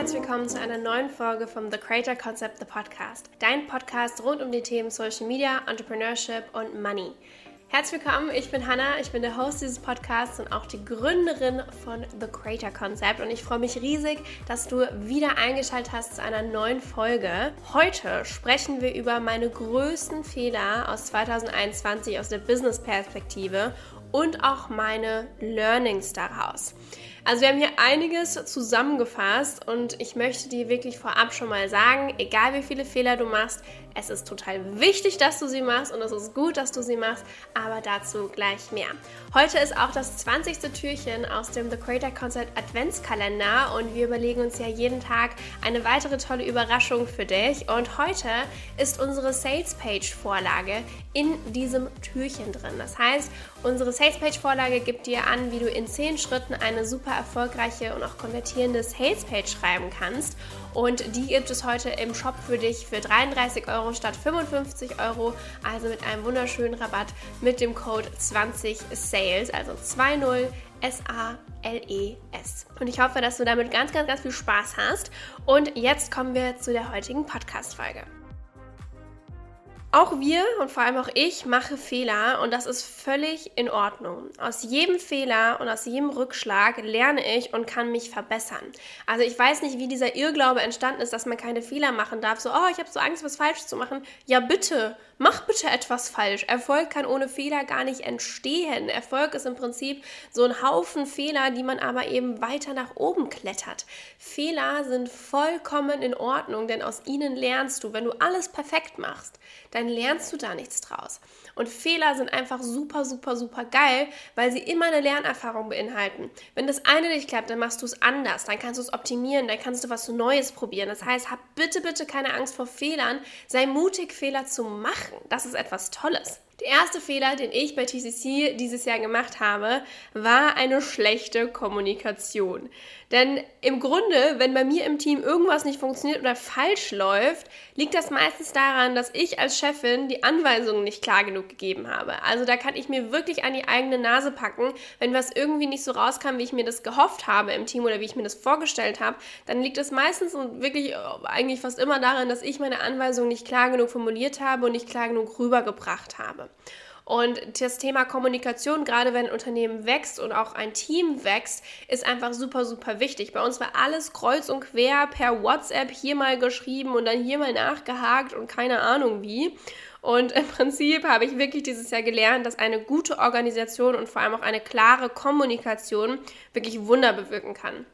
herzlich willkommen zu einer neuen Folge vom The Creator Concept, the Podcast. Dein Podcast rund um die Themen Social Media, Entrepreneurship und Money. Herzlich willkommen, ich bin Hannah, ich bin der Host dieses Podcasts und auch die Gründerin von The Creator Concept und ich freue mich riesig, dass du wieder eingeschaltet hast zu einer neuen Folge. Heute sprechen wir über meine größten Fehler aus 2021 aus der Business-Perspektive und auch meine Learnings daraus. Also wir haben hier einiges zusammengefasst und ich möchte dir wirklich vorab schon mal sagen, egal wie viele Fehler du machst, es ist total wichtig, dass du sie machst und es ist gut, dass du sie machst, aber dazu gleich mehr. Heute ist auch das 20. Türchen aus dem The Creator Concept Adventskalender und wir überlegen uns ja jeden Tag eine weitere tolle Überraschung für dich und heute ist unsere Sales Page Vorlage in diesem Türchen drin. Das heißt, unsere Sales Page Vorlage gibt dir an, wie du in 10 Schritten eine super erfolgreiche und auch konvertierende Sales Page schreiben kannst und die gibt es heute im Shop für dich für 33 Euro statt 55 Euro. Also mit einem wunderschönen Rabatt mit dem Code 20SALES, also 20 S-A-L-E-S. Und ich hoffe, dass du damit ganz, ganz, ganz viel Spaß hast. Und jetzt kommen wir zu der heutigen Podcast-Folge. Auch wir und vor allem auch ich mache Fehler und das ist völlig in Ordnung. Aus jedem Fehler und aus jedem Rückschlag lerne ich und kann mich verbessern. Also ich weiß nicht, wie dieser Irrglaube entstanden ist, dass man keine Fehler machen darf. So, oh, ich habe so Angst, was falsch zu machen. Ja, bitte, mach bitte etwas falsch. Erfolg kann ohne Fehler gar nicht entstehen. Erfolg ist im Prinzip so ein Haufen Fehler, die man aber eben weiter nach oben klettert. Fehler sind vollkommen in Ordnung, denn aus ihnen lernst du. Wenn du alles perfekt machst, dann lernst du da nichts draus. Und Fehler sind einfach super, super, super geil, weil sie immer eine Lernerfahrung beinhalten. Wenn das eine nicht klappt, dann machst du es anders, dann kannst du es optimieren, dann kannst du was Neues probieren. Das heißt, hab bitte, bitte keine Angst vor Fehlern, sei mutig, Fehler zu machen. Das ist etwas Tolles. Der erste Fehler, den ich bei TCC dieses Jahr gemacht habe, war eine schlechte Kommunikation. Denn im Grunde, wenn bei mir im Team irgendwas nicht funktioniert oder falsch läuft, liegt das meistens daran, dass ich als Chefin die Anweisungen nicht klar genug gegeben habe. Also da kann ich mir wirklich an die eigene Nase packen, wenn was irgendwie nicht so rauskam, wie ich mir das gehofft habe im Team oder wie ich mir das vorgestellt habe, dann liegt es meistens und wirklich eigentlich fast immer daran, dass ich meine Anweisungen nicht klar genug formuliert habe und nicht klar genug rübergebracht habe. Und das Thema Kommunikation, gerade wenn ein Unternehmen wächst und auch ein Team wächst, ist einfach super, super wichtig. Bei uns war alles kreuz und quer per WhatsApp hier mal geschrieben und dann hier mal nachgehakt und keine Ahnung wie. Und im Prinzip habe ich wirklich dieses Jahr gelernt, dass eine gute Organisation und vor allem auch eine klare Kommunikation wirklich Wunder bewirken kann.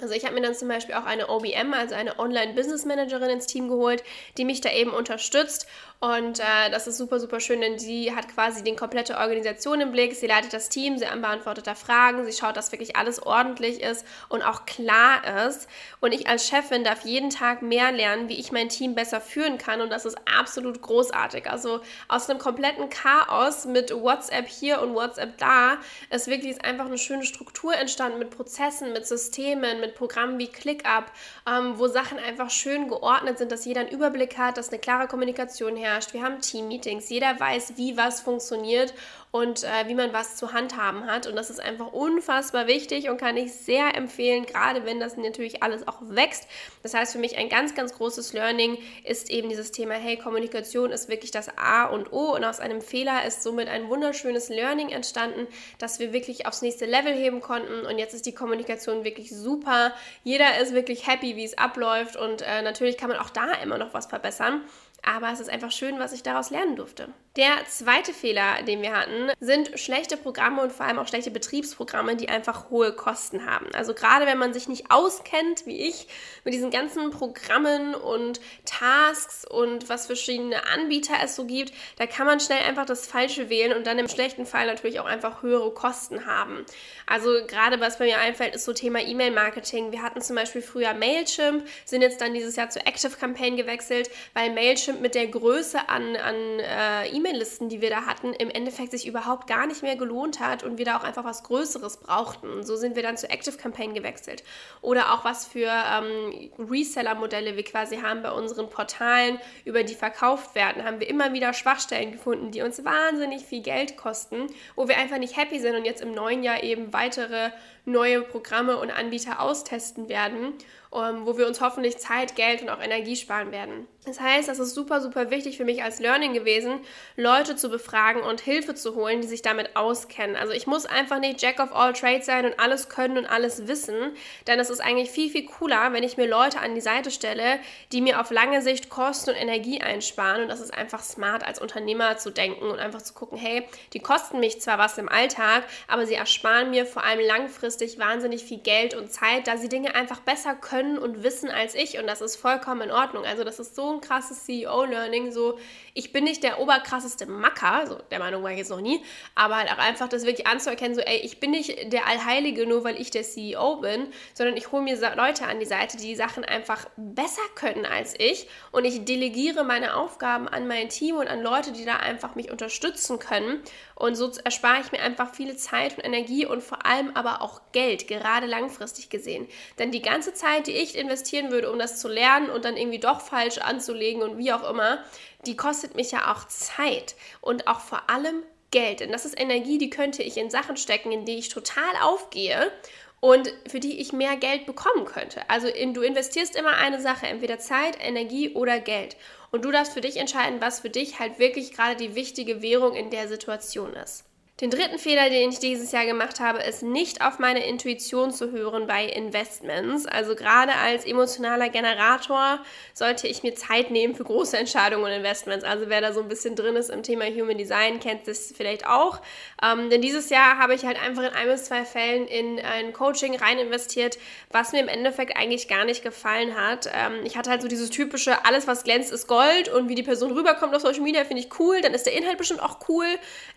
Also ich habe mir dann zum Beispiel auch eine OBM, also eine Online-Business-Managerin ins Team geholt, die mich da eben unterstützt und äh, das ist super, super schön, denn sie hat quasi die komplette Organisation im Blick. Sie leitet das Team, sie beantwortet da Fragen, sie schaut, dass wirklich alles ordentlich ist und auch klar ist. Und ich als Chefin darf jeden Tag mehr lernen, wie ich mein Team besser führen kann. Und das ist absolut großartig. Also aus einem kompletten Chaos mit WhatsApp hier und WhatsApp da ist wirklich einfach eine schöne Struktur entstanden mit Prozessen, mit Systemen, mit Programmen wie ClickUp, ähm, wo Sachen einfach schön geordnet sind, dass jeder einen Überblick hat, dass eine klare Kommunikation herrscht herrscht. Wir haben Team-Meetings. Jeder weiß, wie was funktioniert und äh, wie man was zu handhaben hat. Und das ist einfach unfassbar wichtig und kann ich sehr empfehlen, gerade wenn das natürlich alles auch wächst. Das heißt, für mich ein ganz, ganz großes Learning ist eben dieses Thema, hey, Kommunikation ist wirklich das A und O. Und aus einem Fehler ist somit ein wunderschönes Learning entstanden, dass wir wirklich aufs nächste Level heben konnten. Und jetzt ist die Kommunikation wirklich super. Jeder ist wirklich happy, wie es abläuft. Und äh, natürlich kann man auch da immer noch was verbessern aber es ist einfach schön, was ich daraus lernen durfte. Der zweite Fehler, den wir hatten, sind schlechte Programme und vor allem auch schlechte Betriebsprogramme, die einfach hohe Kosten haben. Also gerade wenn man sich nicht auskennt, wie ich, mit diesen ganzen Programmen und Tasks und was verschiedene Anbieter es so gibt, da kann man schnell einfach das Falsche wählen und dann im schlechten Fall natürlich auch einfach höhere Kosten haben. Also gerade was bei mir einfällt, ist so Thema E-Mail-Marketing. Wir hatten zum Beispiel früher Mailchimp, sind jetzt dann dieses Jahr zu Active Campaign gewechselt, weil Mailchimp mit der Größe an, an äh, E-Mail E-Mail-Listen, die wir da hatten, im Endeffekt sich überhaupt gar nicht mehr gelohnt hat und wir da auch einfach was Größeres brauchten. So sind wir dann zu Active Campaign gewechselt. Oder auch was für ähm, Reseller-Modelle wir quasi haben bei unseren Portalen, über die verkauft werden, haben wir immer wieder Schwachstellen gefunden, die uns wahnsinnig viel Geld kosten, wo wir einfach nicht happy sind und jetzt im neuen Jahr eben weitere neue Programme und Anbieter austesten werden. ähm, wo wir uns hoffentlich Zeit, Geld und auch Energie sparen werden. Das heißt, das ist super, super wichtig für mich als Learning gewesen, Leute zu befragen und Hilfe zu holen, die sich damit auskennen. Also ich muss einfach nicht Jack of all Trades sein und alles können und alles wissen, denn es ist eigentlich viel, viel cooler, wenn ich mir Leute an die Seite stelle, die mir auf lange Sicht Kosten und Energie einsparen. Und das ist einfach smart als Unternehmer zu denken und einfach zu gucken, hey, die kosten mich zwar was im Alltag, aber sie ersparen mir vor allem langfristig wahnsinnig viel Geld und Zeit, da sie Dinge einfach besser können und wissen als ich. Und das ist vollkommen in Ordnung. Also das ist so ein krasses CEO-Learning. So, ich bin nicht der oberkrasseste Macker, so der Meinung war ich jetzt noch nie, aber halt auch einfach das wirklich anzuerkennen, so, ey, ich bin nicht der Allheilige, nur weil ich der CEO bin, sondern ich hole mir Leute an die Seite, die die Sachen einfach besser können als ich und ich delegiere meine Aufgaben an mein Team und an Leute, die da einfach mich unterstützen können und so erspare ich mir einfach viele Zeit und Energie und vor allem aber auch Geld, gerade langfristig gesehen. Denn die ganze Zeit, die ich investieren würde, um das zu lernen und dann irgendwie doch falsch anzulegen und wie auch immer, die kostet mich ja auch Zeit und auch vor allem Geld. Denn das ist Energie, die könnte ich in Sachen stecken, in die ich total aufgehe und für die ich mehr Geld bekommen könnte. Also du investierst immer eine Sache, entweder Zeit, Energie oder Geld. Und du darfst für dich entscheiden, was für dich halt wirklich gerade die wichtige Währung in der Situation ist. Den dritten Fehler, den ich dieses Jahr gemacht habe, ist nicht auf meine Intuition zu hören bei Investments. Also gerade als emotionaler Generator sollte ich mir Zeit nehmen für große Entscheidungen und Investments. Also wer da so ein bisschen drin ist im Thema Human Design, kennt das vielleicht auch. Ähm, denn dieses Jahr habe ich halt einfach in ein bis zwei Fällen in ein Coaching rein investiert, was mir im Endeffekt eigentlich gar nicht gefallen hat. Ähm, ich hatte halt so dieses typische, alles was glänzt ist Gold und wie die Person rüberkommt auf Social Media finde ich cool, dann ist der Inhalt bestimmt auch cool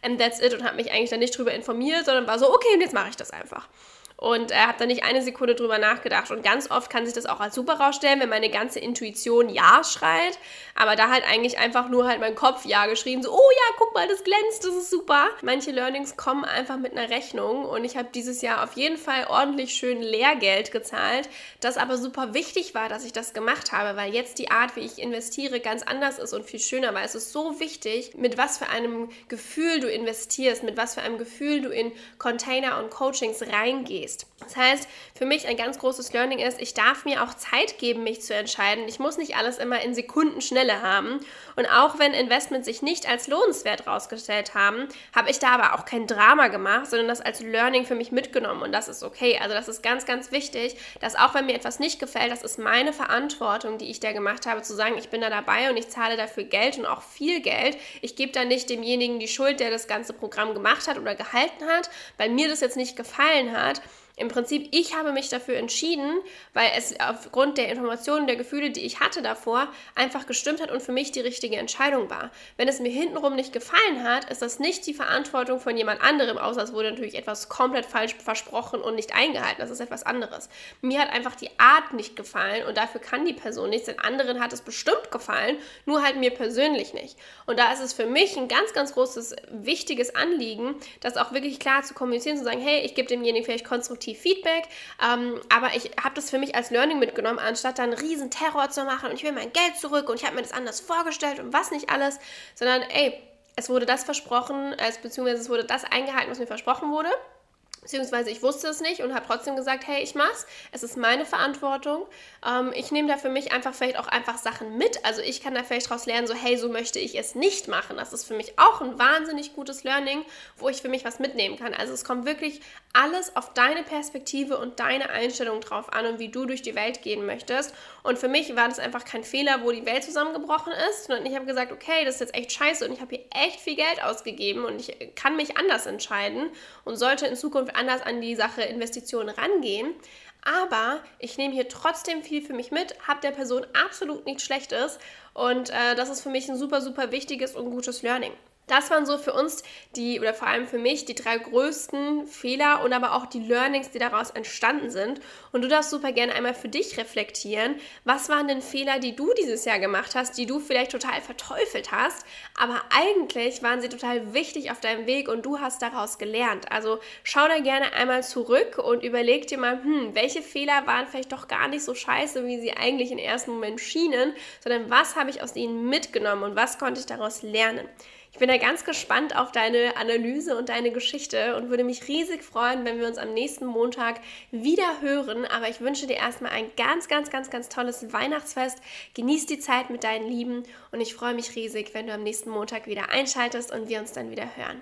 and that's it und habe mich eigentlich dann nicht drüber informiert, sondern war so, okay, und jetzt mache ich das einfach und äh, habe da nicht eine Sekunde drüber nachgedacht. Und ganz oft kann sich das auch als super rausstellen, wenn meine ganze Intuition Ja schreit, aber da halt eigentlich einfach nur halt mein Kopf Ja geschrieben, so, oh ja, guck mal, das glänzt, das ist super. Manche Learnings kommen einfach mit einer Rechnung und ich habe dieses Jahr auf jeden Fall ordentlich schön Lehrgeld gezahlt, das aber super wichtig war, dass ich das gemacht habe, weil jetzt die Art, wie ich investiere, ganz anders ist und viel schöner, weil es ist so wichtig, mit was für einem Gefühl du investierst, mit was für einem Gefühl du in Container und Coachings reingehst raised. Das heißt, für mich ein ganz großes Learning ist, ich darf mir auch Zeit geben, mich zu entscheiden. Ich muss nicht alles immer in Sekundenschnelle haben. Und auch wenn Investments sich nicht als lohnenswert rausgestellt haben, habe ich da aber auch kein Drama gemacht, sondern das als Learning für mich mitgenommen. Und das ist okay. Also das ist ganz, ganz wichtig, dass auch wenn mir etwas nicht gefällt, das ist meine Verantwortung, die ich da gemacht habe, zu sagen, ich bin da dabei und ich zahle dafür Geld und auch viel Geld. Ich gebe da nicht demjenigen die Schuld, der das ganze Programm gemacht hat oder gehalten hat, weil mir das jetzt nicht gefallen hat im Prinzip, ich habe mich dafür entschieden, weil es aufgrund der Informationen, der Gefühle, die ich hatte davor, einfach gestimmt hat und für mich die richtige Entscheidung war. Wenn es mir hintenrum nicht gefallen hat, ist das nicht die Verantwortung von jemand anderem, außer es wurde natürlich etwas komplett falsch versprochen und nicht eingehalten. Das ist etwas anderes. Mir hat einfach die Art nicht gefallen und dafür kann die Person nichts. Den anderen hat es bestimmt gefallen, nur halt mir persönlich nicht. Und da ist es für mich ein ganz, ganz großes, wichtiges Anliegen, das auch wirklich klar zu kommunizieren, zu sagen, hey, ich gebe demjenigen vielleicht konstruktiv konstruktiv Feedback. Ähm, aber ich habe das für mich als Learning mitgenommen, anstatt dann riesen Terror zu machen und ich will mein Geld zurück und ich habe mir das anders vorgestellt und was nicht alles, sondern ey, es wurde das versprochen, beziehungsweise es wurde das eingehalten, was mir versprochen wurde. Beziehungsweise ich wusste es nicht und habe trotzdem gesagt, hey, ich mach's. Es ist meine Verantwortung. Ähm, ich nehme da für mich einfach vielleicht auch einfach Sachen mit. Also ich kann da vielleicht daraus lernen, so hey, so möchte ich es nicht machen. Das ist für mich auch ein wahnsinnig gutes Learning, wo ich für mich was mitnehmen kann. Also es kommt wirklich alles auf deine Perspektive und deine Einstellung drauf an und wie du durch die Welt gehen möchtest. Und für mich war das einfach kein Fehler, wo die Welt zusammengebrochen ist, sondern ich habe gesagt, okay, das ist jetzt echt scheiße und ich habe hier echt viel Geld ausgegeben und ich kann mich anders entscheiden und sollte in Zukunft anders an die Sache Investitionen rangehen. Aber ich nehme hier trotzdem viel für mich mit, habe der Person absolut nichts Schlechtes und äh, das ist für mich ein super, super wichtiges und gutes Learning. Das waren so für uns die, oder vor allem für mich, die drei größten Fehler und aber auch die Learnings, die daraus entstanden sind. Und du darfst super gerne einmal für dich reflektieren. Was waren denn Fehler, die du dieses Jahr gemacht hast, die du vielleicht total verteufelt hast, aber eigentlich waren sie total wichtig auf deinem Weg und du hast daraus gelernt. Also schau da gerne einmal zurück und überleg dir mal, hm, welche Fehler waren vielleicht doch gar nicht so scheiße, wie sie eigentlich im ersten Moment schienen, sondern was habe ich aus ihnen mitgenommen und was konnte ich daraus lernen. Ich bin da ganz gespannt auf deine Analyse und deine Geschichte und würde mich riesig freuen, wenn wir uns am nächsten Montag wieder hören. Aber ich wünsche dir erstmal ein ganz, ganz, ganz, ganz tolles Weihnachtsfest. Genieß die Zeit mit deinen Lieben und ich freue mich riesig, wenn du am nächsten Montag wieder einschaltest und wir uns dann wieder hören.